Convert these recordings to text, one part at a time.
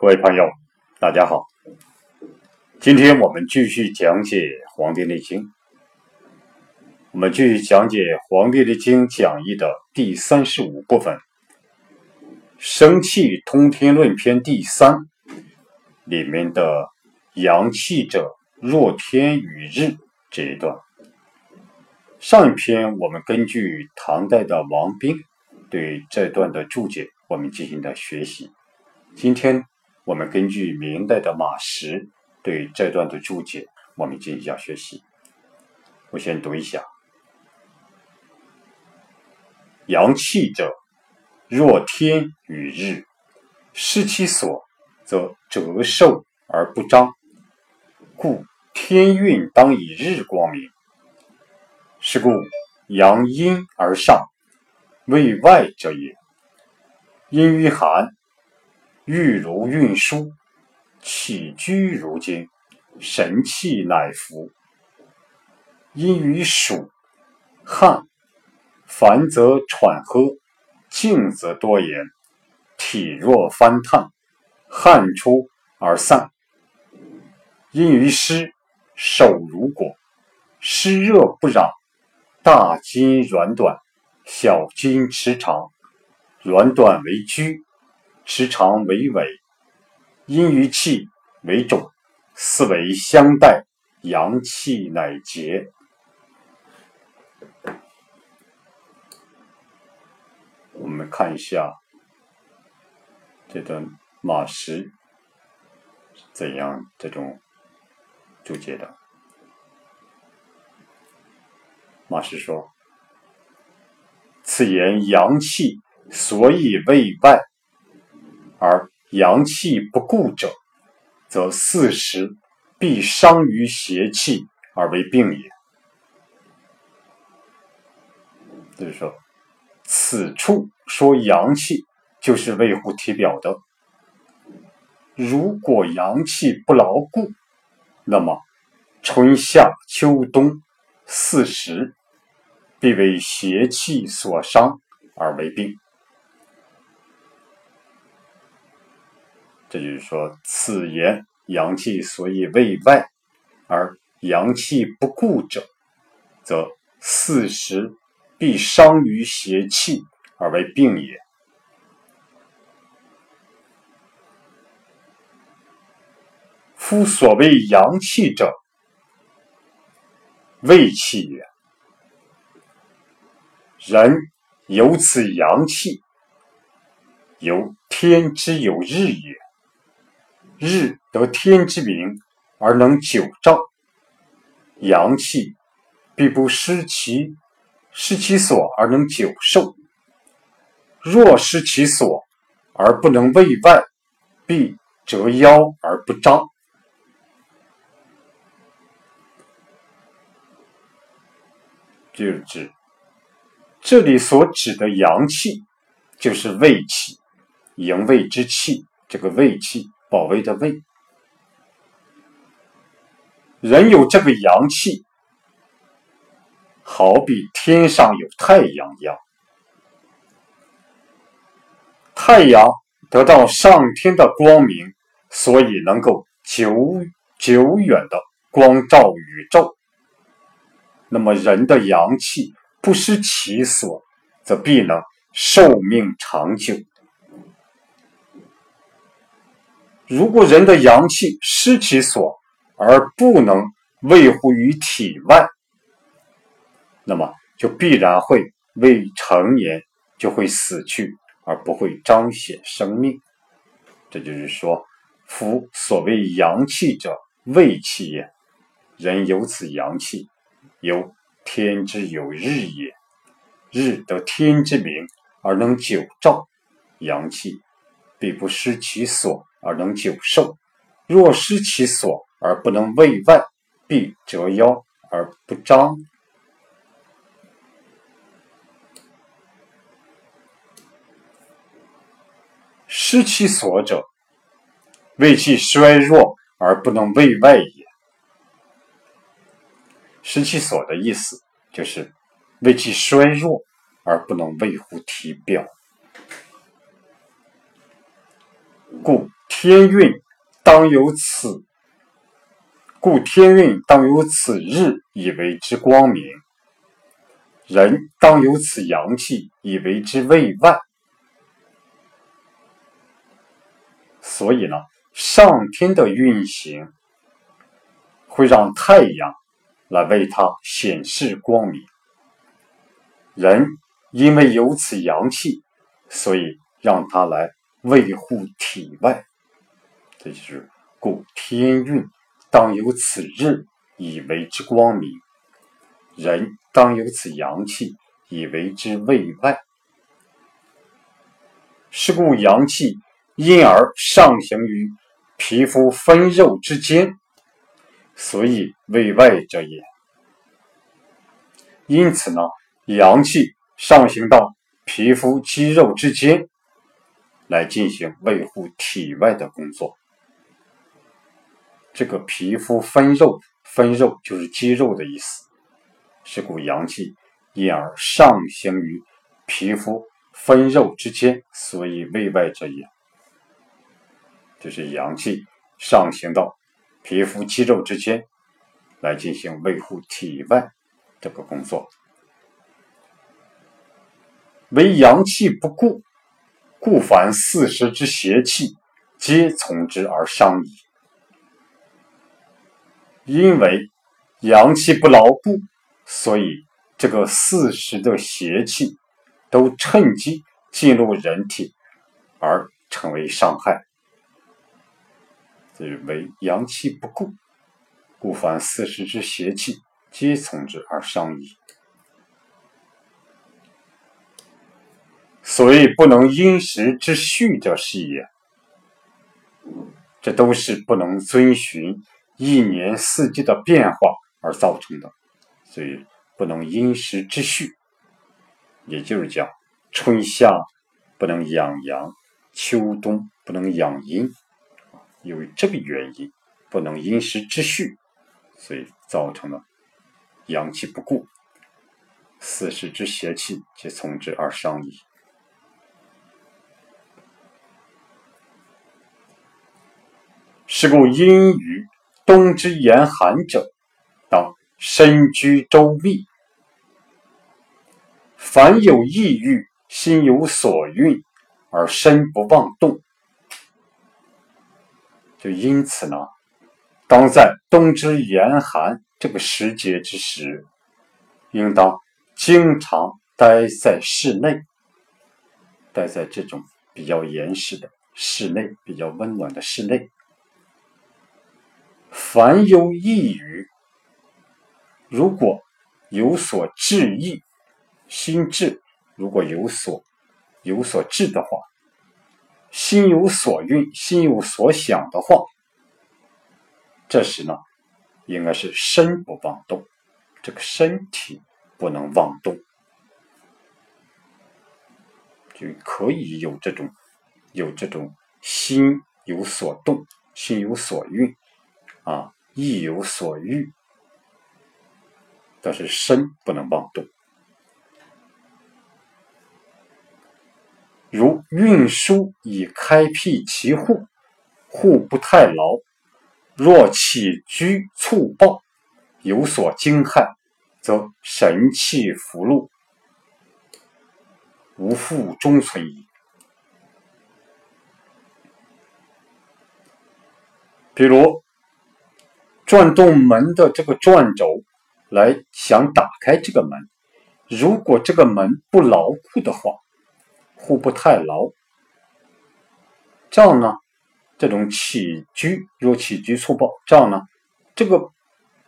各位朋友，大家好。今天我们继续讲解《黄帝内经》，我们继续讲解《黄帝内经》讲义的第三十五部分“生气通天论篇”第三里面的“阳气者，若天与日”这一段。上一篇我们根据唐代的王冰对这段的注解，我们进行的学习。今天我们根据明代的马识。对这段的注解，我们进行一下学习。我先读一下：阳气者，若天与日，失其所，则折寿而不彰。故天运当以日光明。是故阳阴而上，为外者也。阴于寒，欲如运输。起居如经，神气乃服。因于暑汗，烦则喘喝，静则多言，体弱翻烫，汗出而散。因于湿，手如裹，湿热不攘，大筋软短，小筋持长，软短为拘，持长为尾。阴于气为肿，四为相待，阳气乃结。我们看一下这段马识怎样这种注解的。马识说：“此言阳气所以为外，而。”阳气不固者，则四时必伤于邪气而为病也。就是说，此处说阳气就是维护体表的。如果阳气不牢固，那么春夏秋冬四时必为邪气所伤而为病。这就是说，此言阳气所以为外，而阳气不固者，则四时必伤于邪气而为病也。夫所谓阳气者，胃气也。人有此阳气，由天之有日也。日得天之明而能久照，阳气必不失其失其所而能久寿。若失其所而不能为外，必折腰而不张。就是指这里所指的阳气，就是胃气，营卫之气，这个胃气。保卫的胃，人有这个阳气，好比天上有太阳一样。太阳得到上天的光明，所以能够久久远的光照宇宙。那么人的阳气不失其所，则必能寿命长久。如果人的阳气失其所而不能卫护于体外，那么就必然会未成年就会死去，而不会彰显生命。这就是说，夫所谓阳气者，胃气也。人有此阳气，由天之有日也。日得天之明而能久照，阳气必不失其所。而能久寿，若失其所而不能卫外，必折腰而不张。失其所者，胃气衰弱而不能卫外也。失其所的意思就是胃气衰弱而不能维护体表，故。天运当有此，故天运当有此日以为之光明。人当有此阳气以为之卫外。所以呢，上天的运行会让太阳来为它显示光明。人因为有此阳气，所以让他来维护体外。这就是故天运当有此日以为之光明，人当有此阳气以为之卫外。是故阳气因而上行于皮肤分肉之间，所以卫外者也。因此呢，阳气上行到皮肤肌肉之间，来进行维护体外的工作。这个皮肤分肉，分肉就是肌肉的意思，是故阳气因而上行于皮肤分肉之间，所以卫外者也。就是阳气上行到皮肤肌肉之间，来进行维护体外这个工作。为阳气不固，故凡四时之邪气，皆从之而伤矣。因为阳气不牢固，所以这个四时的邪气都趁机进入人体，而成为伤害。是为阳气不固，故凡四时之邪气，皆从之而伤矣。所以不能因时之序者是也。这都是不能遵循。一年四季的变化而造成的，所以不能因时之序，也就是讲，春夏不能养阳，秋冬不能养阴，因为这个原因，不能因时之序，所以造成了阳气不固，四时之邪气皆从之而伤矣。是故阴雨。冬之严寒者，当身居周密。凡有抑郁，心有所蕴，而身不妄动。就因此呢，当在冬之严寒这个时节之时，应当经常待在室内，待在这种比较严实的室内，比较温暖的室内。凡有抑郁，如果有所志意，心志如果有所有所志的话，心有所运，心有所想的话，这时呢，应该是身不妄动，这个身体不能妄动，就可以有这种有这种心有所动，心有所运。啊，意有所欲，但是身不能妄动。如运输以开辟其户，户不太牢，若起居促暴，有所惊骇，则神气浮露，无复终存矣。比如。转动门的这个转轴，来想打开这个门。如果这个门不牢固的话，户不太牢，这样呢，这种起居若起居粗暴，这样呢，这个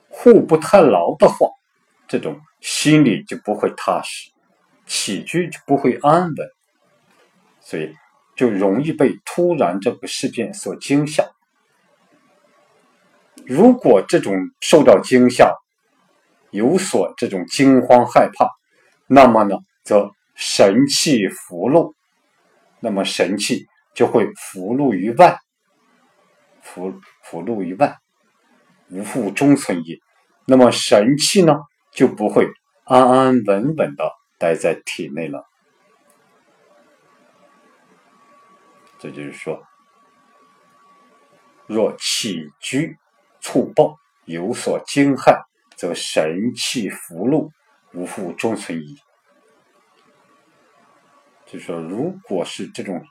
户不太牢的话，这种心里就不会踏实，起居就不会安稳，所以就容易被突然这个事件所惊吓。如果这种受到惊吓，有所这种惊慌害怕，那么呢，则神气浮露，那么神气就会浮露于外，浮浮露于外，无复中存也。那么神气呢，就不会安安稳稳的待在体内了。这就是说，若起居粗暴，有所惊骇，则神气浮露，无复终存矣。就说，如果是这种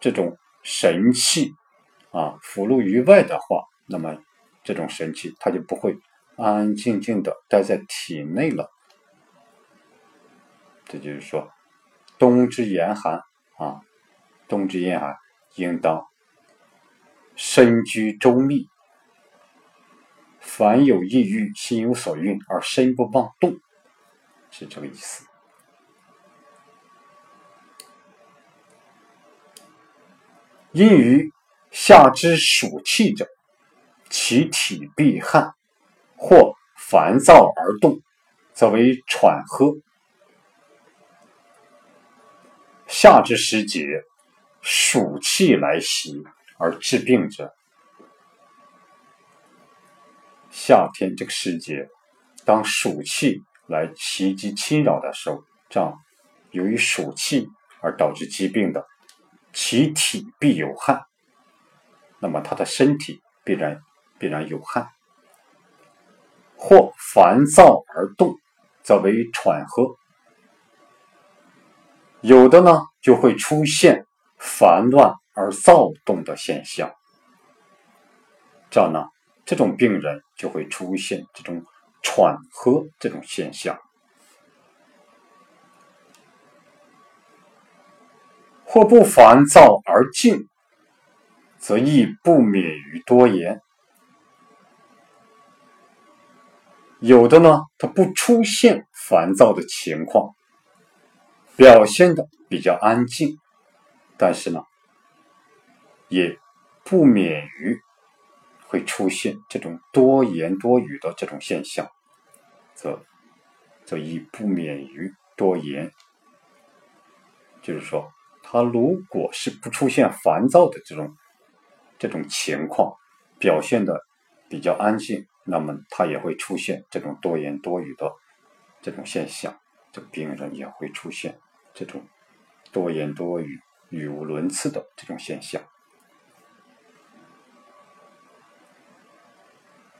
这种神气啊浮露于外的话，那么这种神气它就不会安安静静的待在体内了。这就是说，冬之严寒啊，冬之严寒，应当身居周密。凡有抑郁，心有所蕴，而身不妄动，是这个意思。因于下之暑气者，其体必汗，或烦躁而动，则为喘喝。夏之时节，暑气来袭而致病者。夏天这个时节，当暑气来袭击侵扰的时候，这样由于暑气而导致疾病的。其体必有汗，那么他的身体必然必然有汗，或烦躁而动，则为喘喝。有的呢，就会出现烦乱而躁动的现象，这样呢，这种病人就会出现这种喘喝这种现象。或不烦躁而静，则亦不免于多言。有的呢，他不出现烦躁的情况，表现的比较安静，但是呢，也不免于会出现这种多言多语的这种现象，则则亦不免于多言，就是说。他如果是不出现烦躁的这种这种情况，表现的比较安静，那么他也会出现这种多言多语的这种现象，这病人也会出现这种多言多语、语无伦次的这种现象。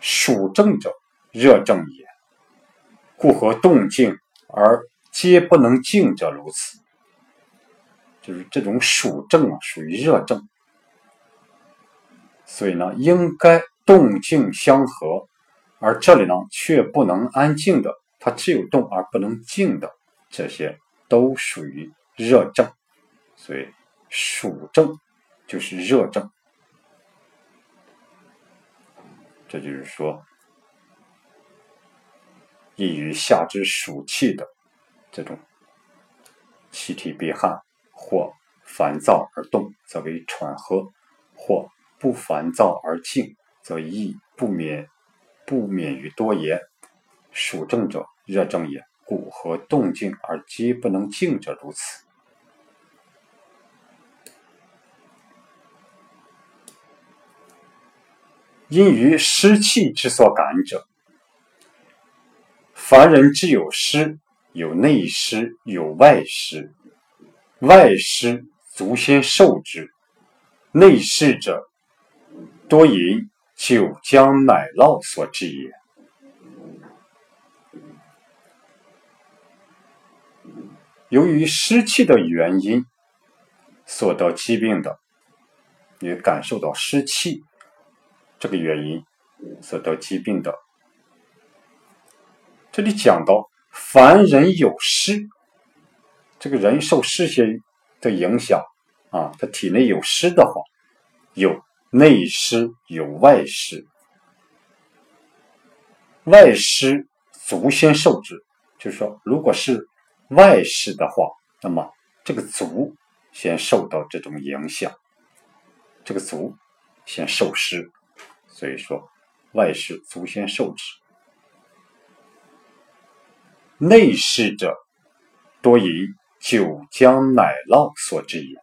暑症者，热症也，故何动静而皆不能静者如此？就是这种暑症啊，属于热症，所以呢，应该动静相合，而这里呢却不能安静的，它只有动而不能静的，这些都属于热症，所以暑症就是热症，这就是说，易于下之暑气的这种气体闭汗。或烦躁而动，则为喘喝；或不烦躁而静，则易不免不免于多言。暑症者，热症也。故和动静而皆不能静者如此。因于湿气之所感者，凡人之有湿，有内湿，有外湿。外湿足先受之，内湿者多饮酒浆奶酪所致也。由于湿气的原因所得疾病的，也感受到湿气这个原因所得疾病的。这里讲到凡人有湿。这个人受湿邪的影响啊，他体内有湿的话，有内湿有外湿，外湿足先受之，就是说，如果是外湿的话，那么这个足先受到这种影响，这个足先受湿，所以说外湿足先受之，内湿者多饮。酒浆奶酪所致也。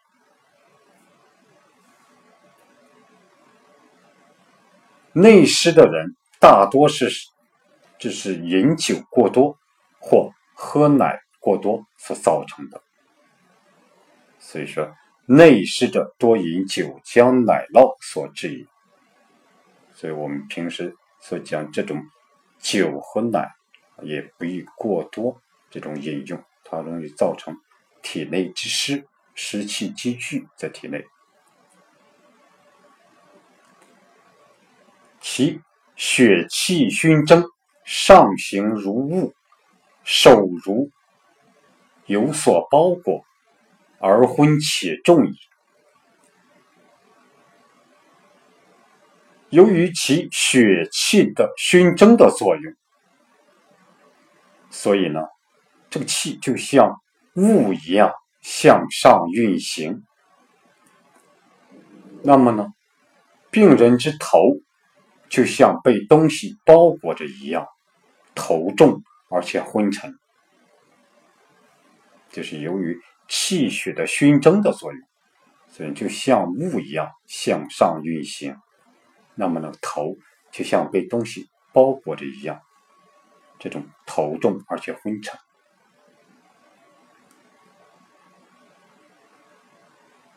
内湿的人大多是就是饮酒过多或喝奶过多所造成的，所以说内湿者多饮酒浆奶酪所致也。所以我们平时所讲这种酒和奶也不宜过多这种饮用，它容易造成体内积湿，湿气积聚在体内。其血气熏蒸，上行如雾，手如有所包裹，而昏且重矣。由于其血气的熏蒸的作用，所以呢，这个气就像雾一样向上运行。那么呢，病人之头。就像被东西包裹着一样，头重而且昏沉，就是由于气血的熏蒸的作用，所以就像雾一样向上运行。那么呢，头就像被东西包裹着一样，这种头重而且昏沉，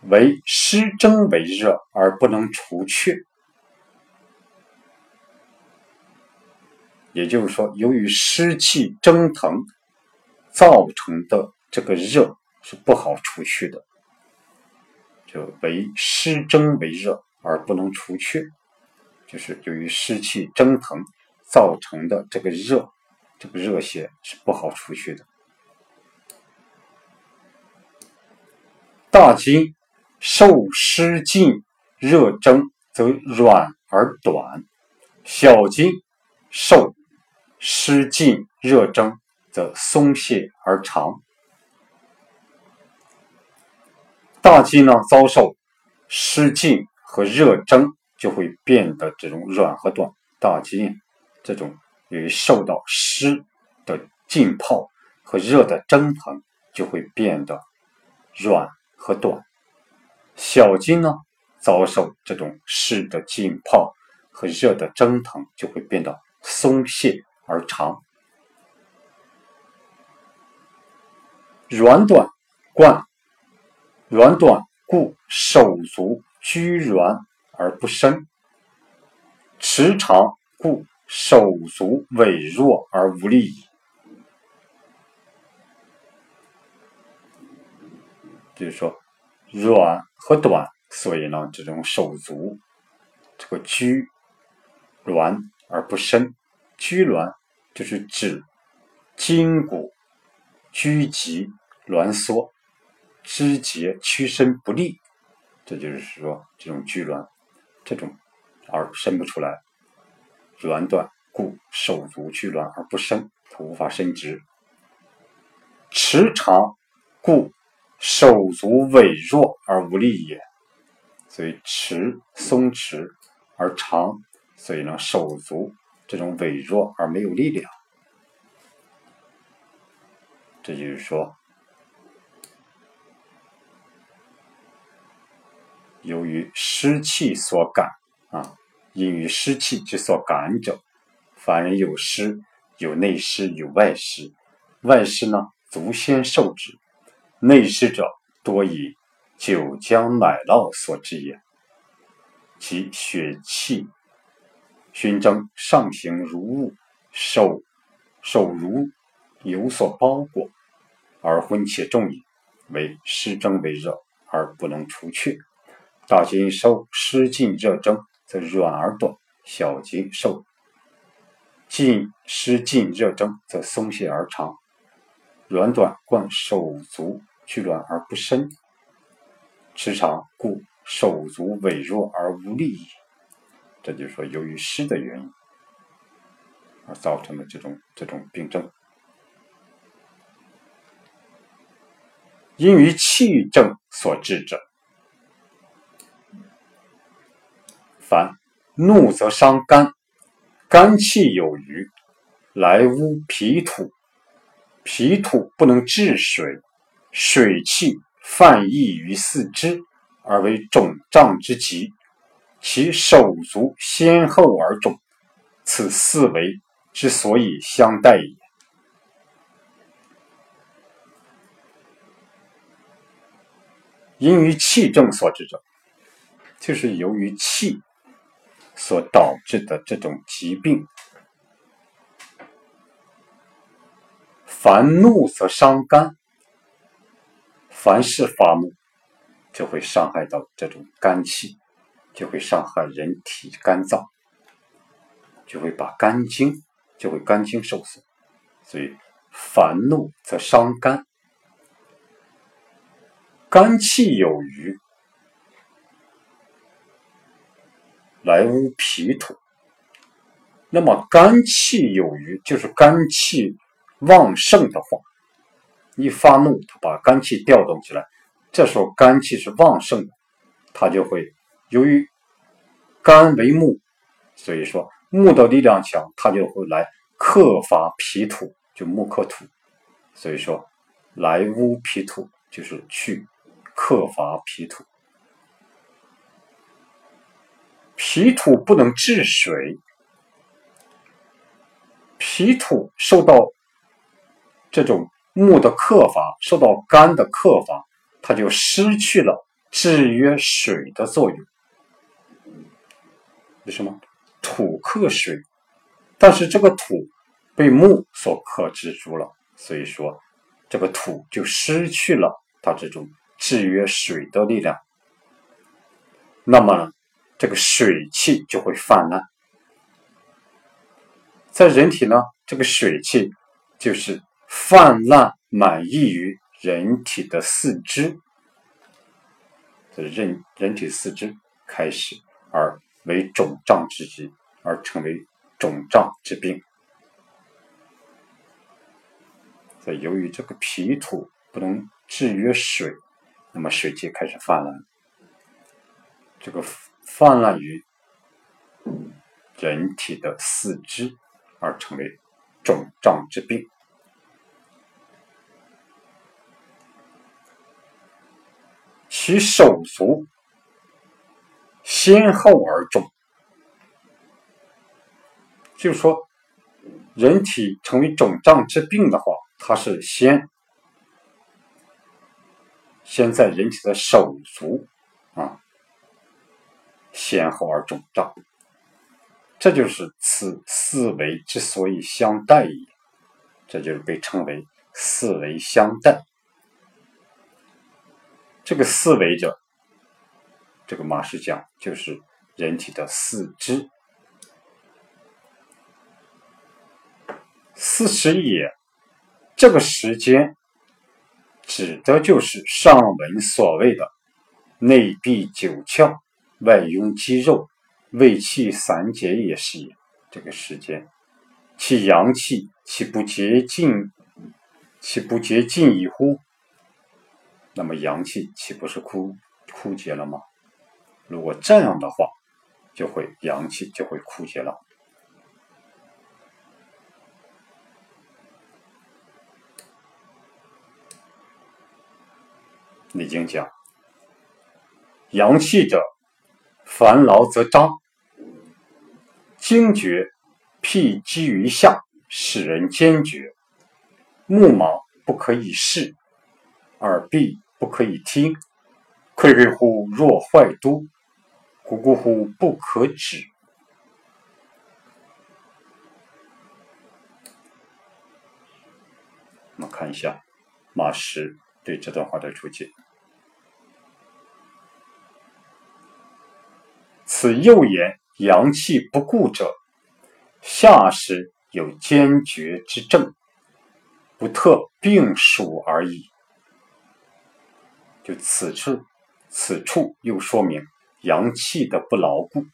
为湿蒸为热而不能除却。也就是说，由于湿气蒸腾造成的这个热是不好除去的，就为湿蒸为热而不能除却，就是由于湿气蒸腾造成的这个热，这个热邪是不好除去的。大筋受湿浸热蒸则软而短，小筋受。湿浸热蒸则松懈而长，大筋呢遭受湿浸和热蒸，就会变得这种软和短。大筋这种由于受到湿的浸泡和热的蒸腾，就会变得软和短。小筋呢遭受这种湿的浸泡和热的蒸腾，就会变得松懈。而长，软短贯，软短故手足居软而不伸；持长故手足痿弱而无力矣。就是说，软和短，所以呢，这种手足这个拘挛而不伸，拘挛。就是指筋骨拘急挛缩，肢节屈伸不利，这就是说这种拘挛，这种而伸不出来，挛短故手足拘挛而不伸，无法伸直；持长故手足痿弱而无力也。所以持松弛而长，所以呢手足。这种痿弱而没有力量，这就是说，由于湿气所感啊，因于湿气之所感者，凡人有湿，有内湿，有外湿。外湿呢，足先受之；内湿者，多以酒浆奶酪所致也，其血气。熏蒸上行如雾，手手如有所包裹，而昏且重矣。为湿蒸为热而不能除却。大筋受湿浸热蒸，则软而短；小筋受浸湿浸热蒸，则松懈而长。软短贯手足拘挛而不伸，持长故手足痿弱而无力矣。这就是说，由于湿的原因而造成的这种这种病症，因于气症所致者，凡怒则伤肝，肝气有余，来污脾土，脾土不能治水，水气泛溢于四肢，而为肿胀之疾。其手足先后而肿，此四维之所以相待也。因于气症所致者，就是由于气所导致的这种疾病。烦怒则伤肝，凡事发怒就会伤害到这种肝气，就会伤害人体肝脏，就会把肝经就会肝经受损，所以烦怒则伤肝，肝气有余，来污脾土。那么肝气有余，就是肝气。旺盛的话，一发怒，他把肝气调动起来，这时候肝气是旺盛的，他就会由于肝为木，所以说木的力量强，他就会来克伐脾土，就木克土，所以说来污脾土就是去克伐脾土，脾土不能治水，脾土受到。这种木的克伐受到肝的克伐，它就失去了制约水的作用。为什么？土克水，但是这个土被木所克制住了，所以说这个土就失去了它这种制约水的力量。那么这个水气就会泛滥，在人体呢，这个水气就是。泛滥满溢于人体的四肢，这人人体四肢开始而为肿胀之疾，而成为肿胀之病。所以，由于这个脾土不能制约水，那么水气开始泛滥，这个泛滥于人体的四肢，而成为肿胀之病。其手足先后而肿，就是说，人体成为肿胀之病的话，它是先先在人体的手足先后而肿胀，这就是此四维之所以相待也，这就是被称为四维相待。这个四维者，这个马氏讲就是人体的四肢。四十也，这个时间指的就是上文所谓的内闭九窍，外壅肌肉，胃气散结也是也。这个时间，其阳气岂不竭尽？岂不竭尽矣乎？那么阳气岂不是枯枯竭了吗？如果这样的话，就会阳气就会枯竭了。《易经》讲：阳气者，烦劳则张，惊厥，辟积于下，使人坚决。目盲不可以视。耳闭不可以听，愧愧乎若坏都，咕咕乎不可止。我们看一下马氏对这段话的注解：此又言阳气不固者，下时有坚决之症，不特病暑而已。就此处，此处又说明阳气的不牢固。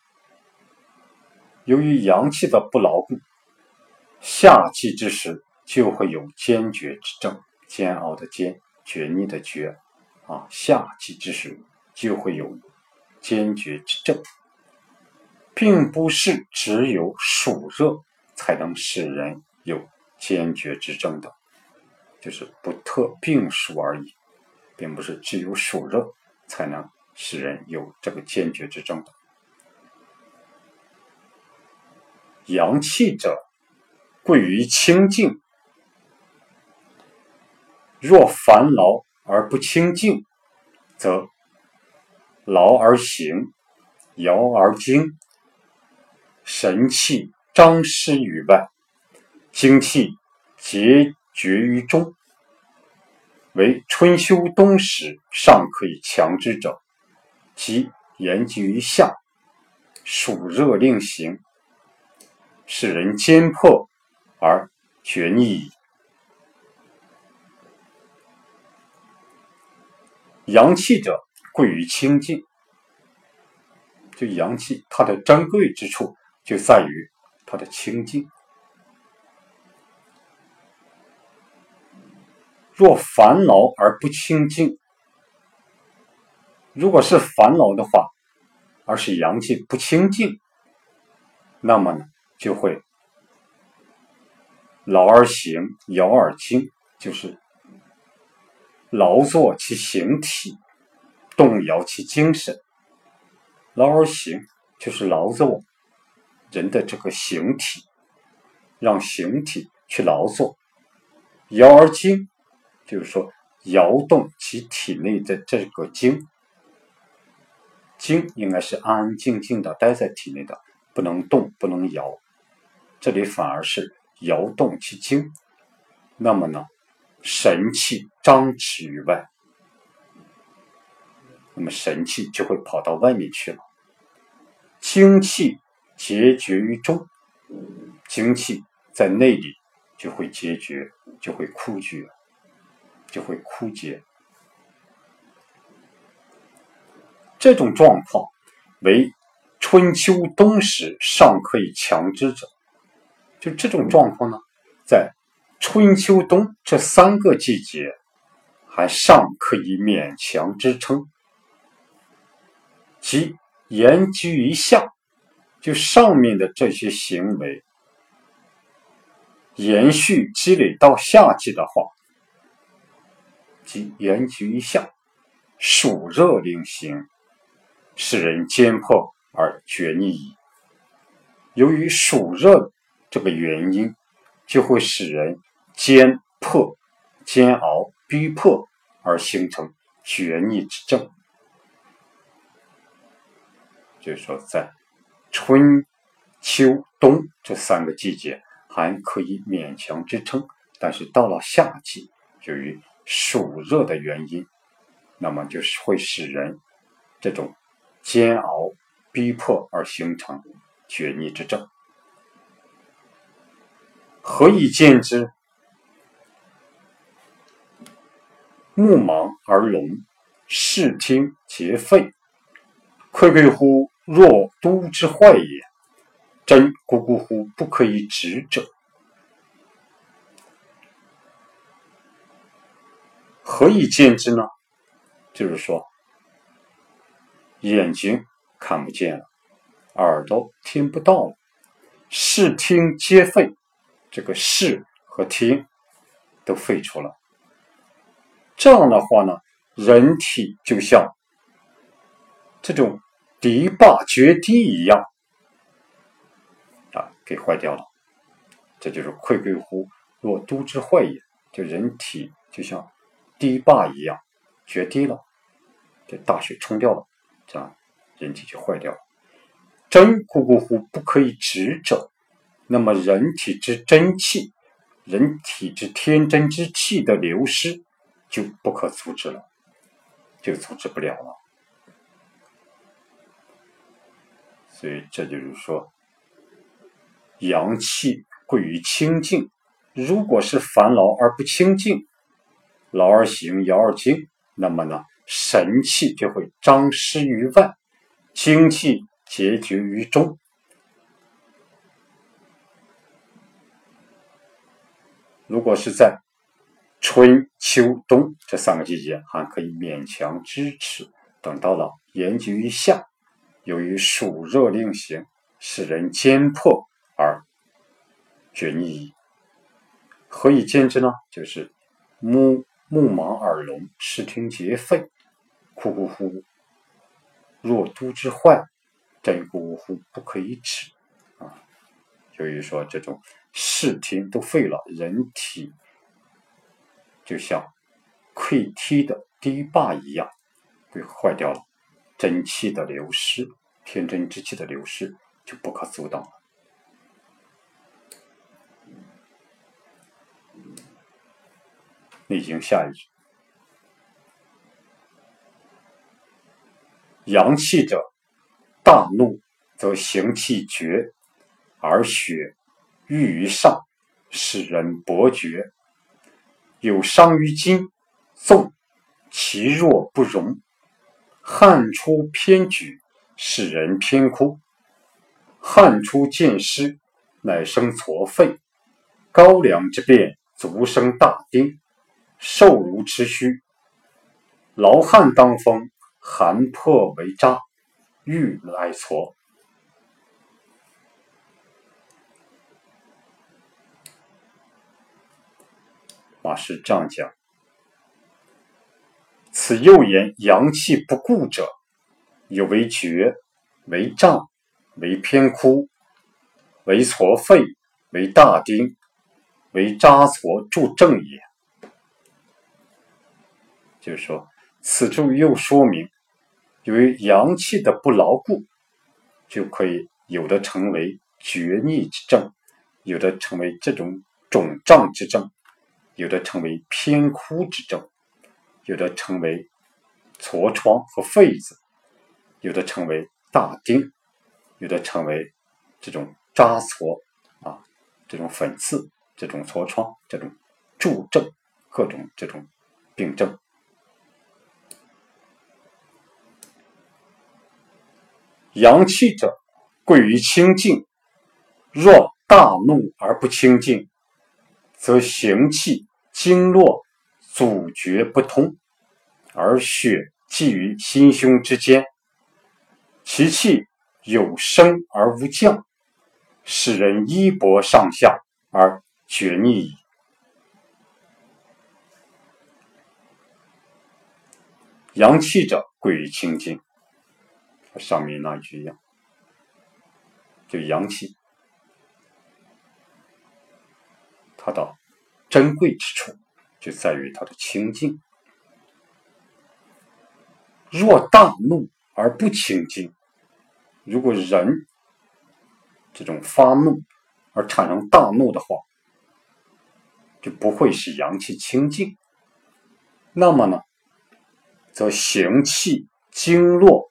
由于阳气的不牢固，夏季之时就会有坚决之症，煎熬的煎，绝逆的绝，啊，夏季之时就会有坚决之症，并不是只有暑热才能使人有坚决之症的，就是不特病暑而已。并不是只有暑热才能使人有这个坚决之症的。阳气者，贵于清静。若烦劳而不清静，则劳而行，摇而精，神气张失于外，精气结绝于中。为春秋冬时尚可以强之者，即言及于夏，暑热令行，使人坚迫而决逆矣。阳气者，贵于清静。就阳气，它的珍贵之处就在于它的清净。若烦恼而不清净，如果是烦恼的话，而是阳气不清净，那么呢，就会劳而行，摇而精，就是劳作其形体，动摇其精神。劳而行，就是劳作人的这个形体，让形体去劳作；摇而精。就是说，摇动其体内的这个精，精应该是安安静静的待在体内的，不能动，不能摇。这里反而是摇动其精，那么呢，神气张弛于外，那么神气就会跑到外面去了。精气结绝于中，精气在内里就会结绝，就会枯绝。就会枯竭，这种状况为春秋冬时尚可以强之者。就这种状况呢，在春秋冬这三个季节还尚可以勉强支撑，即延居于夏，就上面的这些行为延续积累到夏季的话。即言居一下，暑热令行，使人坚迫而决逆矣。由于暑热这个原因，就会使人坚迫、煎熬、逼迫而形成决逆之症。就是说，在春秋冬这三个季节还可以勉强支撑，但是到了夏季，由于暑热的原因，那么就是会使人这种煎熬、逼迫而形成厥逆之症。何以见之？目盲而聋，视听皆废，愧愧乎若都之坏也。真咕咕乎不可以直者。何以见之呢？就是说，眼睛看不见了，耳朵听不到了，视听皆废，这个视和听都废除了。这样的话呢，人体就像这种堤坝决堤一样啊，给坏掉了。这就是愧愧乎若都之坏也。就人体就像。堤坝一样决堤了，这大水冲掉了，这样人体就坏掉了。真咕咕乎不可以止者，那么人体之真气，人体之天真之气的流失就不可阻止了，就阻止不了了。所以这就是说，阳气贵于清静，如果是烦劳而不清静。劳而行，摇而精，那么呢，神气就会张失于外，精气结绝于中。如果是在春秋冬这三个季节，还可以勉强支持；等到了严局于夏，由于暑热令行，使人坚迫而决逆矣。何以见之呢？就是目。目盲耳聋，视听皆废，哭哭呼。若都之坏，真咕咕乎不可以止啊！由于说这种视听都废了，人体就像溃堤的堤坝一样，被坏掉了，真气的流失，天真之气的流失就不可阻挡了。《内经》下一句：“阳气者，大怒，则行气绝，而血郁于上，使人薄绝，有伤于筋，纵其弱不容。”汗出偏举，使人偏枯。汗出见湿，乃生痤肺。高粱之变，足生大丁。瘦如持虚，劳汗当风，寒破为渣，欲来痤。马师这样讲：此又言阳气不固者，有为厥，为胀，为偏枯，为痤肺，为大丁，为渣痤助正也。就是说，此处又说明，由于阳气的不牢固，就可以有的成为厥逆之症，有的成为这种肿胀之症，有的成为偏枯之症，有的成为痤疮和痱子，有的成为大丁，有的成为这种扎痤啊，这种粉刺，这种痤疮，这种诸症，各种这种病症。阳气者，贵于清静。若大怒而不清静，则行气经络阻绝不通，而血积于心胸之间，其气有升而无降，使人衣帛上下而厥逆矣。阳气者，贵于清静。上面那一句一样，就阳气，它的珍贵之处就在于它的清净。若大怒而不清净，如果人这种发怒而产生大怒的话，就不会使阳气清净。那么呢，则行气经络。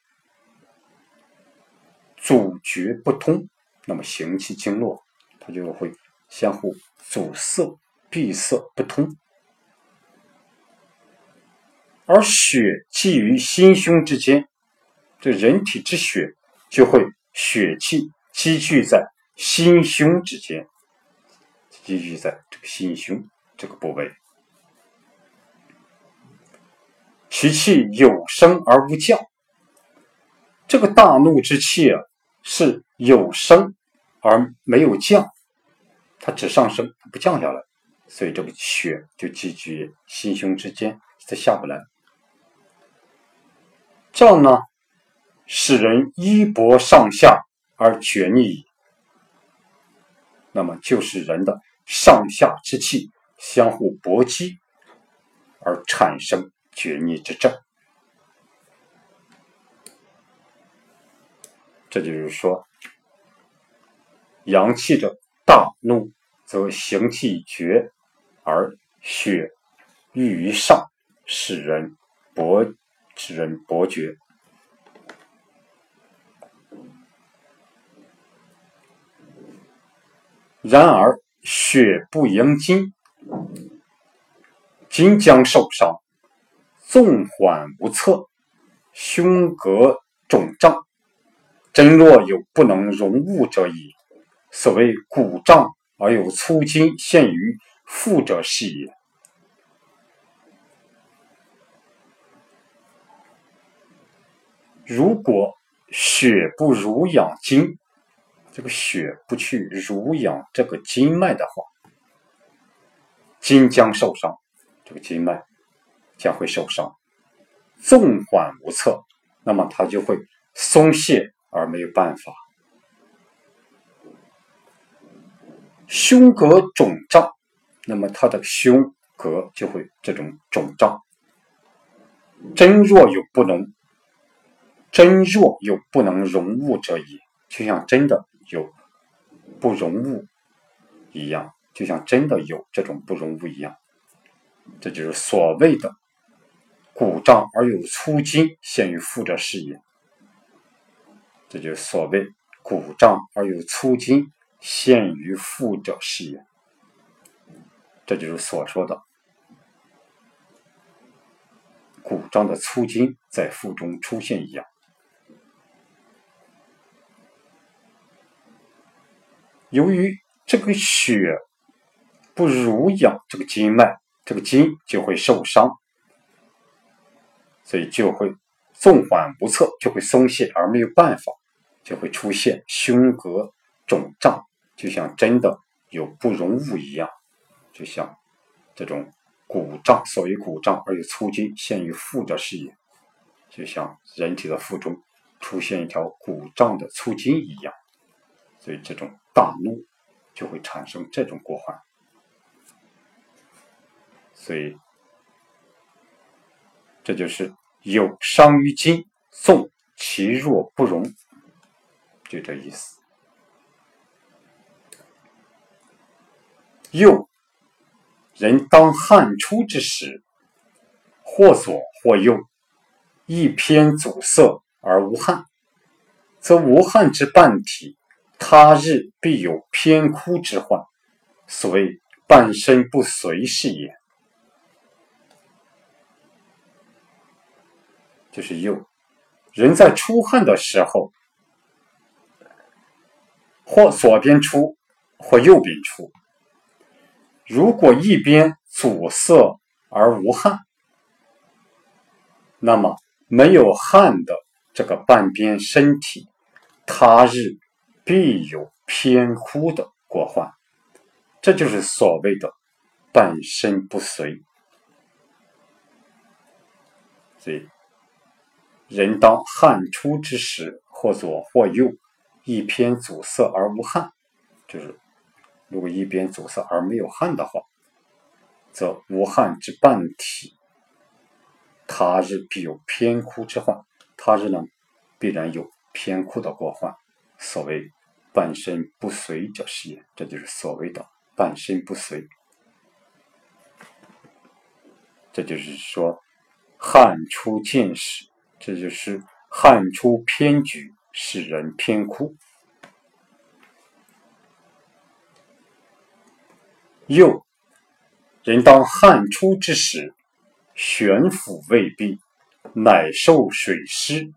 阻绝不通，那么行气经络它就会相互阻塞、闭塞不通，而血积于心胸之间，这人体之血就会血气积聚在心胸之间，积聚在这个心胸这个部位，其气有升而无降，这个大怒之气啊。是有升而没有降，它只上升，不降下来，所以这个血就积聚心胸之间，它下不来。这样呢，使人衣帛上下而厥逆，那么就是人的上下之气相互搏击而产生厥逆之症。这就是说，阳气者大怒，则行气绝，而血郁于上，使人伯使人伯爵。然而血不盈筋，筋将受伤，纵缓无策，胸膈肿胀。真若有不能容物者矣。所谓骨胀而有粗筋陷于腹者是也。如果血不濡养筋，这个血不去濡养这个经脉的话，筋将受伤，这个经脉将会受伤，纵缓无策，那么它就会松懈。而没有办法，胸膈肿胀，那么他的胸膈就会这种肿胀。真若有不能，真若有不能容物者也，就像真的有不容物一样，就像真的有这种不容物一样。这就是所谓的鼓胀而有粗筋，陷于腹者是也。这就是所谓鼓胀而有粗筋，陷于腹者是也。这就是所说的鼓胀的粗筋在腹中出现一样。由于这个血不濡养这个经脉，这个筋就会受伤，所以就会纵缓不测，就会松懈而没有办法，就会出现胸膈肿胀，就像真的有不容物一样，就像这种鼓胀，所谓鼓胀而有粗筋，陷于腹者是也，就像人体的腹中出现一条鼓胀的粗筋一样。所以这种大怒就会产生这种过患，所以这就是有伤于筋，纵其弱不容，就这意思。又人当汗出之时，或左或右，一偏阻塞而无汗，则无汗之半体。他日必有偏枯之患，所谓半身不遂是也。就是右人在出汗的时候，或左边出，或右边出。如果一边阻塞而无汗，那么没有汗的这个半边身体，他日。必有偏枯的过患，这就是所谓的半身不遂。所以，人当汗出之时，或左或右，一偏阻塞而无汗，就是如果一边阻塞而没有汗的话，则无汗之半体，他日必有偏枯之患。他日呢，必然有偏枯的过患。所谓半身不遂者是也，这就是所谓的半身不遂。这就是说，汗出见始，这就是汗出偏举，使人偏枯。又人当汗出之时，悬腹未闭，乃受水湿，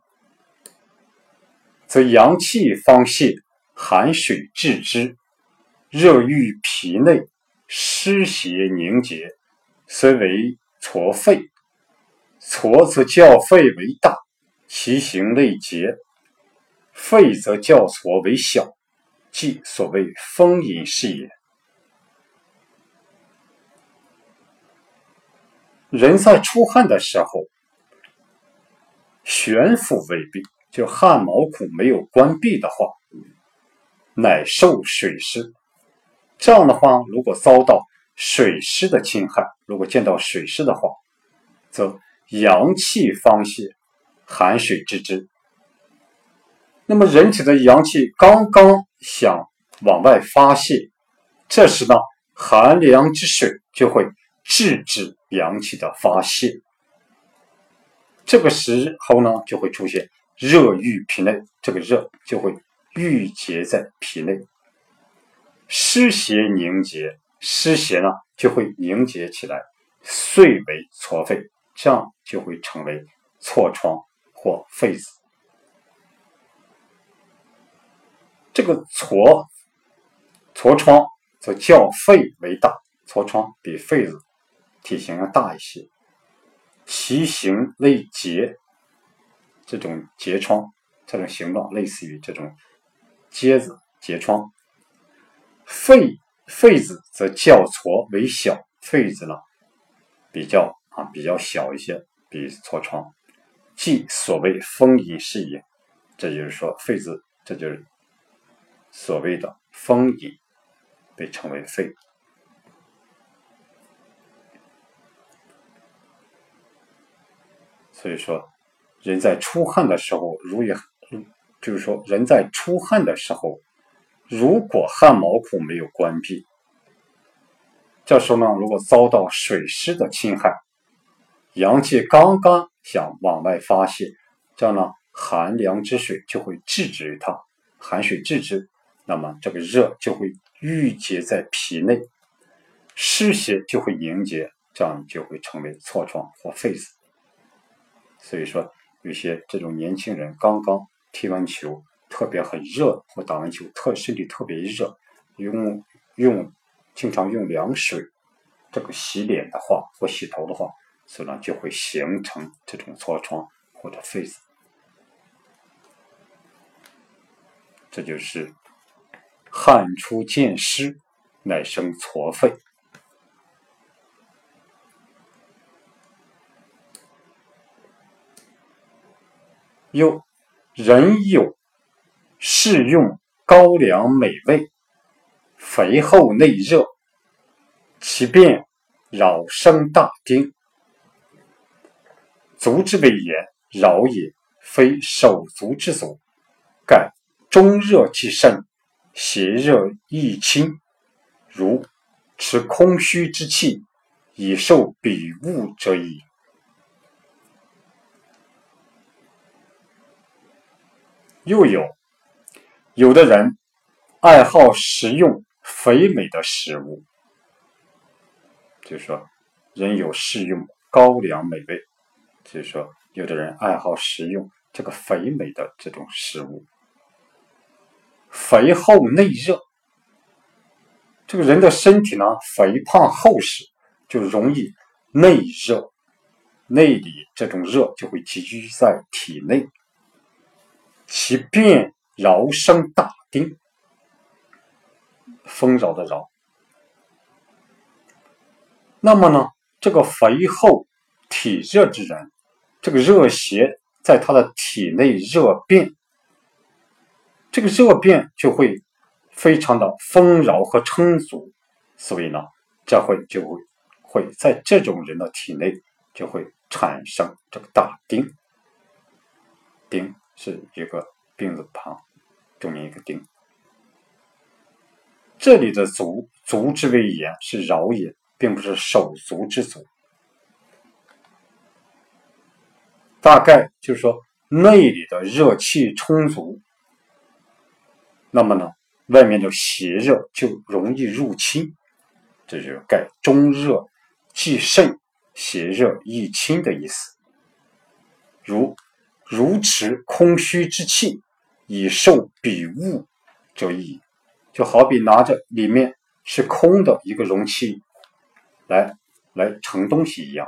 则阳气方泄。寒水至之，热郁皮内，湿邪凝结，虽为痤肺。痤则较肺为大，其形内结；肺则较痤为小，即所谓风饮是也。人在出汗的时候，悬腹未必，就汗毛孔没有关闭的话。乃受水湿，这样的话，如果遭到水湿的侵害，如果见到水湿的话，则阳气方泄，寒水之之。那么人体的阳气刚刚想往外发泄，这时呢，寒凉之水就会制止阳气的发泄。这个时候呢，就会出现热郁皮内，这个热就会。郁结在皮内，湿邪凝结，湿邪呢就会凝结起来，遂为痤肺，这样就会成为痤疮或痱子。这个痤痤疮则较肺为大，痤疮比痱子体型要大一些，其形类结，这种结疮，这种形状类似于这种。疖子结疮，肺肺子则较痤为小，肺子呢比较啊比较小一些，比痤疮，即所谓风饮是也。这就是说，肺子这就是所谓的风饮，被称为肺。所以说，人在出汗的时候，如也。就是说，人在出汗的时候，如果汗毛孔没有关闭，这时候呢，如果遭到水湿的侵害，阳气刚刚想往外发泄，这样呢，寒凉之水就会制止它，寒水制止，那么这个热就会郁结在皮内，湿邪就会凝结，这样就会成为痤疮或痱子。所以说，有些这种年轻人刚刚踢完球，特别很热，或打完球特身体特别热，用用经常用凉水这个洗脸的话或洗头的话，所以呢就会形成这种痤疮或者痱子。这就是汗出见湿，乃生痤痱。又人有适用高粱美味，肥厚内热，其便扰生大丁。足之为也，扰也，非手足之足。盖中热气盛，邪热易侵，如持空虚之气以受比物者矣。又有有的人爱好食用肥美的食物，就是说人有适用高粱美味，就是说有的人爱好食用这个肥美的这种食物，肥厚内热，这个人的身体呢肥胖厚实，就容易内热，内里这种热就会积聚在体内。其便饶生大丁，丰饶的饶。那么呢，这个肥厚体热之人，这个热邪在他的体内热变，这个热变就会非常的丰饶和充足，所以呢，这会就会会在这种人的体内就会产生这个大丁，丁。是一个病字旁，中间一个丁。这里的足，足之谓也，是饶也，并不是手足之足。大概就是说，内里的热气充足，那么呢，外面的邪热就容易入侵。这就是盖中热既盛，邪热易侵的意思。如。如持空虚之气以受比物者矣，就好比拿着里面是空的一个容器来来盛东西一样。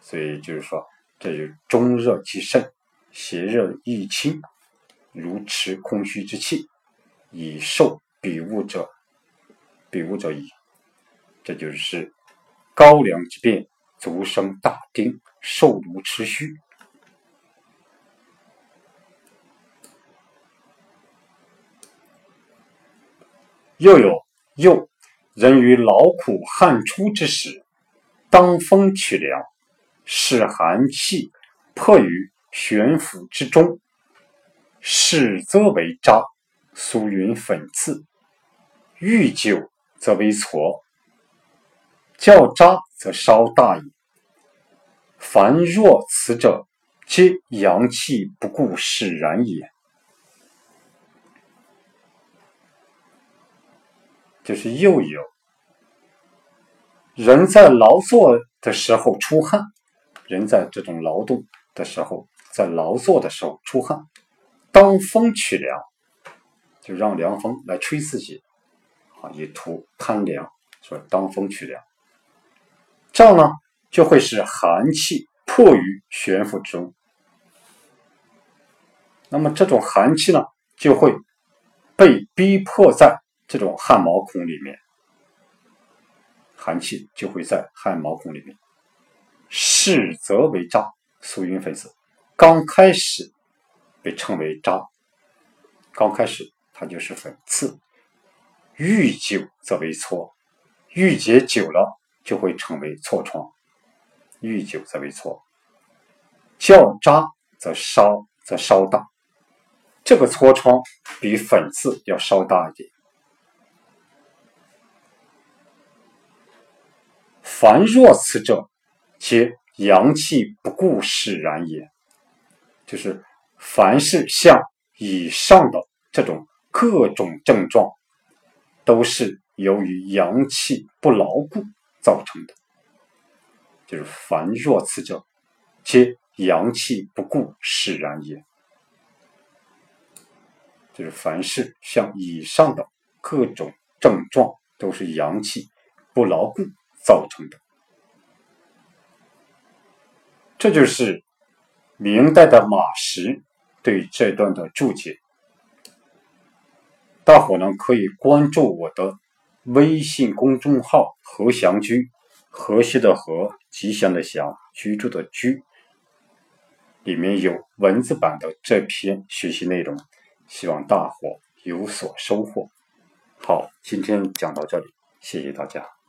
所以就是说，这就中热极盛，邪热易侵，如持空虚之气以受比物者，比物者矣。这就是高粱之变，足生大丁，受如持虚。又有又人于劳苦汗出之时，当风取凉，使寒气迫于悬浮之中，始则为渣，俗云粉刺；遇久则为痤，较渣则稍大矣。凡若此者，皆阳气不固使然也。就是又有人在劳作的时候出汗，人在这种劳动的时候，在劳作的时候出汗，当风取凉，就让凉风来吹自己，啊，以图贪凉，说当风取凉，这样呢就会使寒气迫于悬浮之中，那么这种寒气呢就会被逼迫在。这种汗毛孔里面，寒气就会在汗毛孔里面，始则为渣，俗云粉刺。刚开始被称为渣，刚开始它就是粉刺。遇久则为痤，愈结久了就会成为痤疮。遇久则为痤，较渣则稍则稍大，这个痤疮比粉刺要稍大一点。凡若此者，皆阳气不固使然也。就是凡是像以上的这种各种症状，都是由于阳气不牢固造成的。就是凡若此者，皆阳气不固使然也。就是凡是像以上的各种症状，都是阳气不牢固造成的。这就是明代的马识对这段的注解。大伙呢可以关注我的微信公众号“何祥居”，和谐的和，吉祥的祥，居住的居，里面有文字版的这篇学习内容。希望大伙有所收获。好，今天讲到这里，谢谢大家。